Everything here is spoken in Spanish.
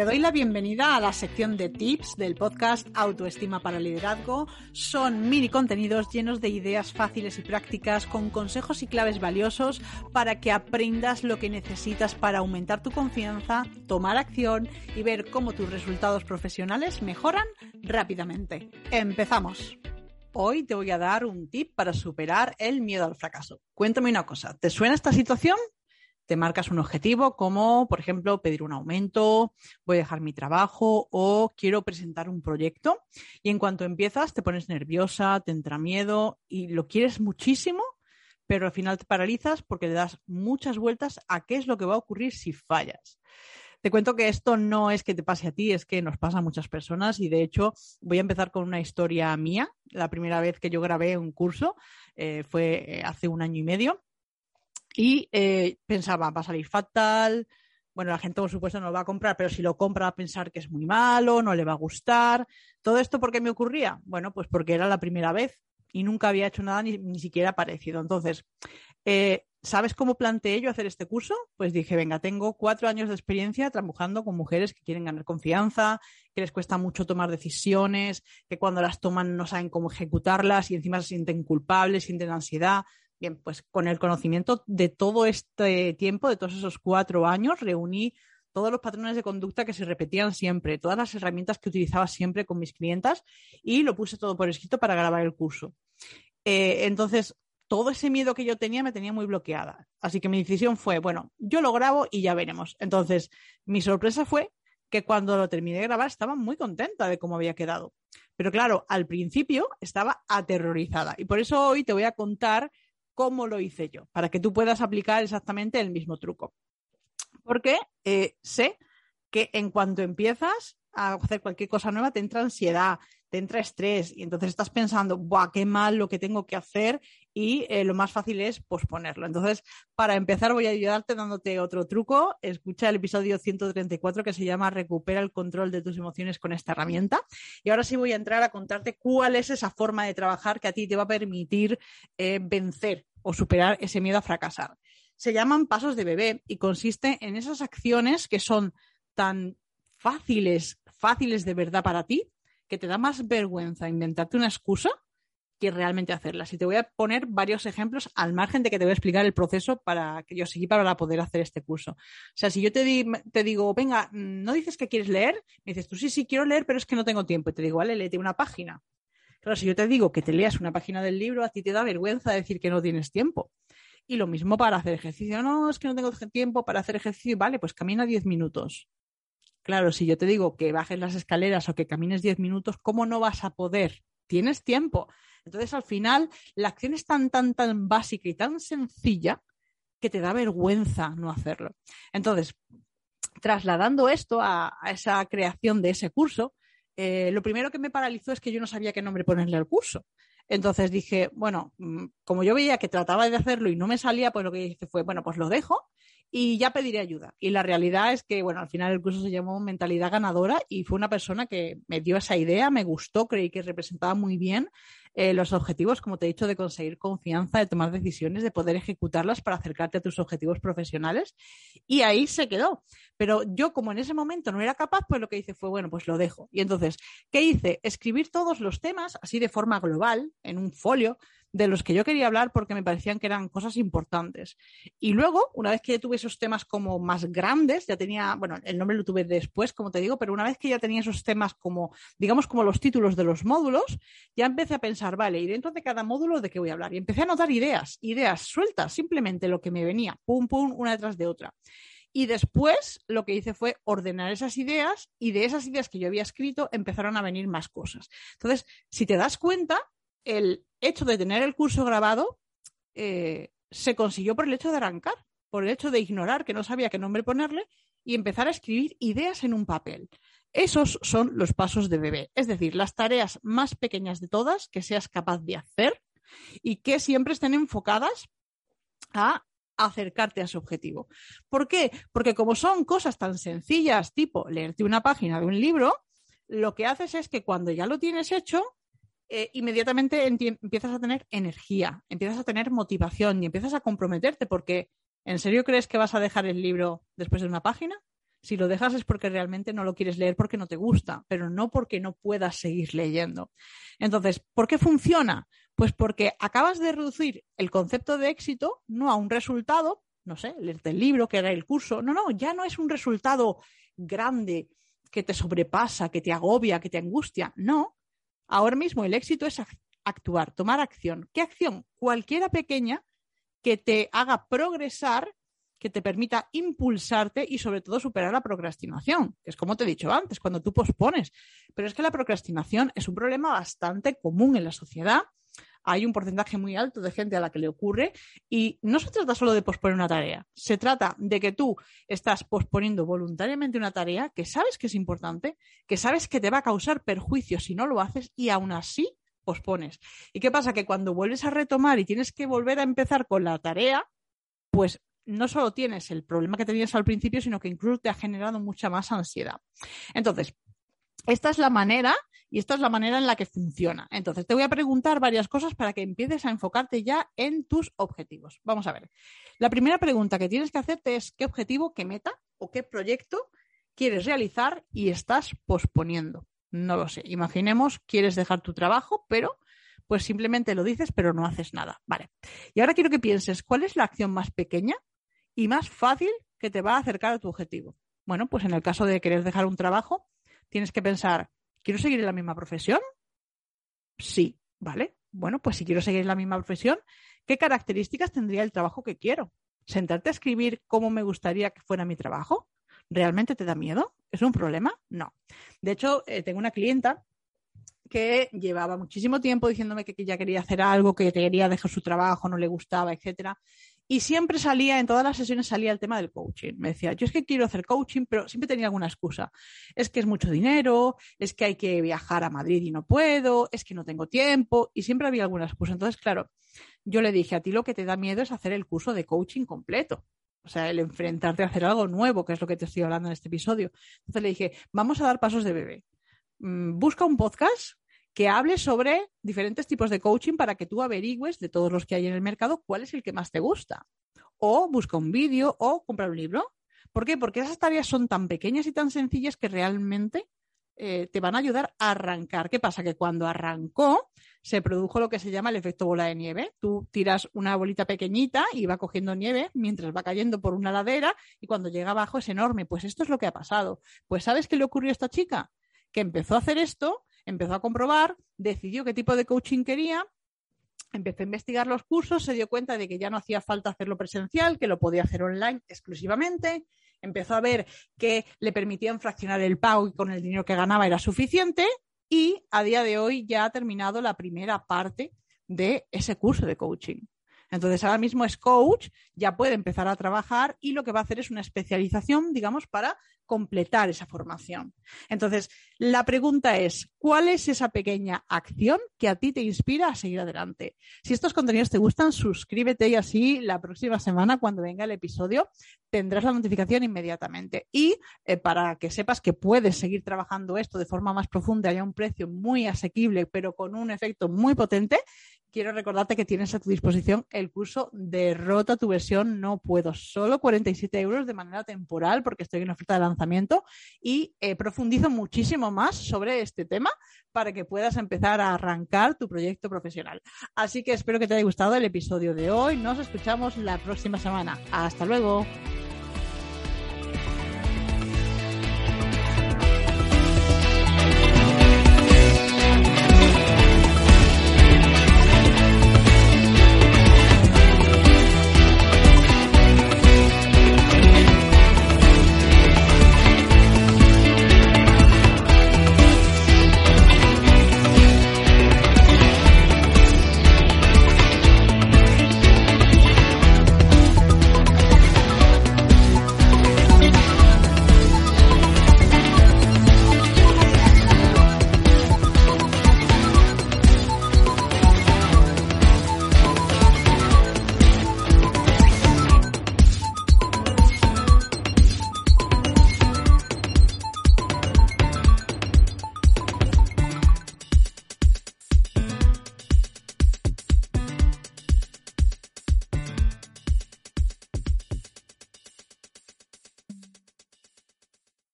Te doy la bienvenida a la sección de tips del podcast Autoestima para Liderazgo. Son mini contenidos llenos de ideas fáciles y prácticas con consejos y claves valiosos para que aprendas lo que necesitas para aumentar tu confianza, tomar acción y ver cómo tus resultados profesionales mejoran rápidamente. Empezamos. Hoy te voy a dar un tip para superar el miedo al fracaso. Cuéntame una cosa, ¿te suena esta situación? Te marcas un objetivo como, por ejemplo, pedir un aumento, voy a dejar mi trabajo o quiero presentar un proyecto. Y en cuanto empiezas, te pones nerviosa, te entra miedo y lo quieres muchísimo, pero al final te paralizas porque le das muchas vueltas a qué es lo que va a ocurrir si fallas. Te cuento que esto no es que te pase a ti, es que nos pasa a muchas personas y de hecho voy a empezar con una historia mía. La primera vez que yo grabé un curso eh, fue eh, hace un año y medio y eh, pensaba, va a salir fatal. Bueno, la gente, por supuesto, no lo va a comprar, pero si lo compra va a pensar que es muy malo, no le va a gustar. ¿Todo esto por qué me ocurría? Bueno, pues porque era la primera vez y nunca había hecho nada ni, ni siquiera parecido. Entonces, eh, ¿sabes cómo planteé yo hacer este curso? Pues dije, venga, tengo cuatro años de experiencia trabajando con mujeres que quieren ganar confianza, que les cuesta mucho tomar decisiones, que cuando las toman no saben cómo ejecutarlas y encima se sienten culpables, sienten ansiedad. Bien, pues con el conocimiento de todo este tiempo, de todos esos cuatro años, reuní todos los patrones de conducta que se repetían siempre, todas las herramientas que utilizaba siempre con mis clientas y lo puse todo por escrito para grabar el curso. Eh, entonces, todo ese miedo que yo tenía me tenía muy bloqueada. Así que mi decisión fue, bueno, yo lo grabo y ya veremos. Entonces, mi sorpresa fue que cuando lo terminé de grabar estaba muy contenta de cómo había quedado. Pero claro, al principio estaba aterrorizada y por eso hoy te voy a contar cómo lo hice yo, para que tú puedas aplicar exactamente el mismo truco. Porque eh, sé que en cuanto empiezas a hacer cualquier cosa nueva, te entra ansiedad, te entra estrés y entonces estás pensando, ¡buah, qué mal lo que tengo que hacer! Y eh, lo más fácil es posponerlo. Entonces, para empezar, voy a ayudarte dándote otro truco. Escucha el episodio 134 que se llama Recupera el control de tus emociones con esta herramienta. Y ahora sí voy a entrar a contarte cuál es esa forma de trabajar que a ti te va a permitir eh, vencer o superar ese miedo a fracasar. Se llaman pasos de bebé y consiste en esas acciones que son tan fáciles, fáciles de verdad para ti, que te da más vergüenza inventarte una excusa que realmente hacerlas. Y te voy a poner varios ejemplos al margen de que te voy a explicar el proceso para que yo seguí para poder hacer este curso. O sea, si yo te, te digo, venga, ¿no dices que quieres leer? Me dices, tú sí, sí, quiero leer, pero es que no tengo tiempo. Y te digo, vale, léete una página. Claro, si yo te digo que te leas una página del libro, a ti te da vergüenza decir que no tienes tiempo. Y lo mismo para hacer ejercicio. No, es que no tengo tiempo para hacer ejercicio. Vale, pues camina 10 minutos. Claro, si yo te digo que bajes las escaleras o que camines 10 minutos, ¿cómo no vas a poder? Tienes tiempo. Entonces, al final, la acción es tan, tan, tan básica y tan sencilla que te da vergüenza no hacerlo. Entonces, trasladando esto a, a esa creación de ese curso, eh, lo primero que me paralizó es que yo no sabía qué nombre ponerle al curso. Entonces dije, bueno, mm, como yo veía que trataba de hacerlo y no me salía, pues lo que hice fue, bueno, pues lo dejo y ya pediré ayuda. Y la realidad es que, bueno, al final el curso se llamó Mentalidad Ganadora y fue una persona que me dio esa idea, me gustó, creí que representaba muy bien eh, los objetivos, como te he dicho, de conseguir confianza, de tomar decisiones, de poder ejecutarlas para acercarte a tus objetivos profesionales. Y ahí se quedó. Pero yo, como en ese momento no era capaz, pues lo que hice fue, bueno, pues lo dejo. Y entonces, ¿qué hice? Escribir todos los temas así de forma global, en un folio, de los que yo quería hablar porque me parecían que eran cosas importantes. Y luego, una vez que tuve esos temas como más grandes, ya tenía, bueno, el nombre lo tuve después, como te digo, pero una vez que ya tenía esos temas como, digamos, como los títulos de los módulos, ya empecé a pensar, vale, y dentro de cada módulo de qué voy a hablar. Y empecé a anotar ideas, ideas sueltas, simplemente lo que me venía, pum, pum, una detrás de otra. Y después lo que hice fue ordenar esas ideas y de esas ideas que yo había escrito empezaron a venir más cosas. Entonces, si te das cuenta, el hecho de tener el curso grabado eh, se consiguió por el hecho de arrancar, por el hecho de ignorar que no sabía qué nombre ponerle y empezar a escribir ideas en un papel. Esos son los pasos de bebé, es decir, las tareas más pequeñas de todas que seas capaz de hacer y que siempre estén enfocadas a acercarte a su objetivo. ¿Por qué? Porque como son cosas tan sencillas, tipo leerte una página de un libro, lo que haces es que cuando ya lo tienes hecho, eh, inmediatamente empiezas a tener energía, empiezas a tener motivación y empiezas a comprometerte porque ¿en serio crees que vas a dejar el libro después de una página? Si lo dejas es porque realmente no lo quieres leer porque no te gusta, pero no porque no puedas seguir leyendo. Entonces, ¿por qué funciona? Pues porque acabas de reducir el concepto de éxito no a un resultado, no sé, leerte el libro, que era el curso, no, no, ya no es un resultado grande que te sobrepasa, que te agobia, que te angustia, no. Ahora mismo el éxito es actuar, tomar acción. ¿Qué acción? Cualquiera pequeña que te haga progresar que te permita impulsarte y sobre todo superar la procrastinación, que es como te he dicho antes, cuando tú pospones. Pero es que la procrastinación es un problema bastante común en la sociedad. Hay un porcentaje muy alto de gente a la que le ocurre y no se trata solo de posponer una tarea, se trata de que tú estás posponiendo voluntariamente una tarea que sabes que es importante, que sabes que te va a causar perjuicio si no lo haces y aún así pospones. ¿Y qué pasa? Que cuando vuelves a retomar y tienes que volver a empezar con la tarea, pues no solo tienes el problema que tenías al principio, sino que incluso te ha generado mucha más ansiedad. Entonces, esta es la manera y esta es la manera en la que funciona. Entonces, te voy a preguntar varias cosas para que empieces a enfocarte ya en tus objetivos. Vamos a ver. La primera pregunta que tienes que hacerte es qué objetivo, qué meta o qué proyecto quieres realizar y estás posponiendo. No lo sé. Imaginemos, quieres dejar tu trabajo, pero pues simplemente lo dices, pero no haces nada. Vale. Y ahora quiero que pienses, ¿cuál es la acción más pequeña y más fácil que te va a acercar a tu objetivo. Bueno, pues en el caso de querer dejar un trabajo, tienes que pensar, ¿quiero seguir en la misma profesión? Sí, ¿vale? Bueno, pues si quiero seguir la misma profesión, ¿qué características tendría el trabajo que quiero? ¿Sentarte a escribir cómo me gustaría que fuera mi trabajo? ¿Realmente te da miedo? ¿Es un problema? No. De hecho, eh, tengo una clienta que llevaba muchísimo tiempo diciéndome que, que, ya quería hacer algo, que quería dejar su trabajo, no le gustaba, etcétera. Y siempre salía, en todas las sesiones salía el tema del coaching. Me decía, yo es que quiero hacer coaching, pero siempre tenía alguna excusa. Es que es mucho dinero, es que hay que viajar a Madrid y no puedo, es que no tengo tiempo, y siempre había alguna excusa. Entonces, claro, yo le dije, a ti lo que te da miedo es hacer el curso de coaching completo. O sea, el enfrentarte a hacer algo nuevo, que es lo que te estoy hablando en este episodio. Entonces le dije, vamos a dar pasos de bebé. Mm, busca un podcast que hable sobre diferentes tipos de coaching para que tú averigües de todos los que hay en el mercado cuál es el que más te gusta. O busca un vídeo o compra un libro. ¿Por qué? Porque esas tareas son tan pequeñas y tan sencillas que realmente eh, te van a ayudar a arrancar. ¿Qué pasa? Que cuando arrancó se produjo lo que se llama el efecto bola de nieve. Tú tiras una bolita pequeñita y va cogiendo nieve mientras va cayendo por una ladera y cuando llega abajo es enorme. Pues esto es lo que ha pasado. Pues ¿sabes qué le ocurrió a esta chica? Que empezó a hacer esto empezó a comprobar, decidió qué tipo de coaching quería, empezó a investigar los cursos, se dio cuenta de que ya no hacía falta hacerlo presencial, que lo podía hacer online exclusivamente, empezó a ver que le permitían fraccionar el pago y con el dinero que ganaba era suficiente y a día de hoy ya ha terminado la primera parte de ese curso de coaching. Entonces ahora mismo es coach, ya puede empezar a trabajar y lo que va a hacer es una especialización, digamos, para completar esa formación. Entonces, la pregunta es, ¿cuál es esa pequeña acción que a ti te inspira a seguir adelante? Si estos contenidos te gustan, suscríbete y así la próxima semana, cuando venga el episodio, tendrás la notificación inmediatamente. Y eh, para que sepas que puedes seguir trabajando esto de forma más profunda y a un precio muy asequible, pero con un efecto muy potente, quiero recordarte que tienes a tu disposición el curso Derrota tu versión No Puedo. Solo 47 euros de manera temporal porque estoy en oferta de lanzamiento y eh, profundizo muchísimo más sobre este tema para que puedas empezar a arrancar tu proyecto profesional. Así que espero que te haya gustado el episodio de hoy. Nos escuchamos la próxima semana. Hasta luego.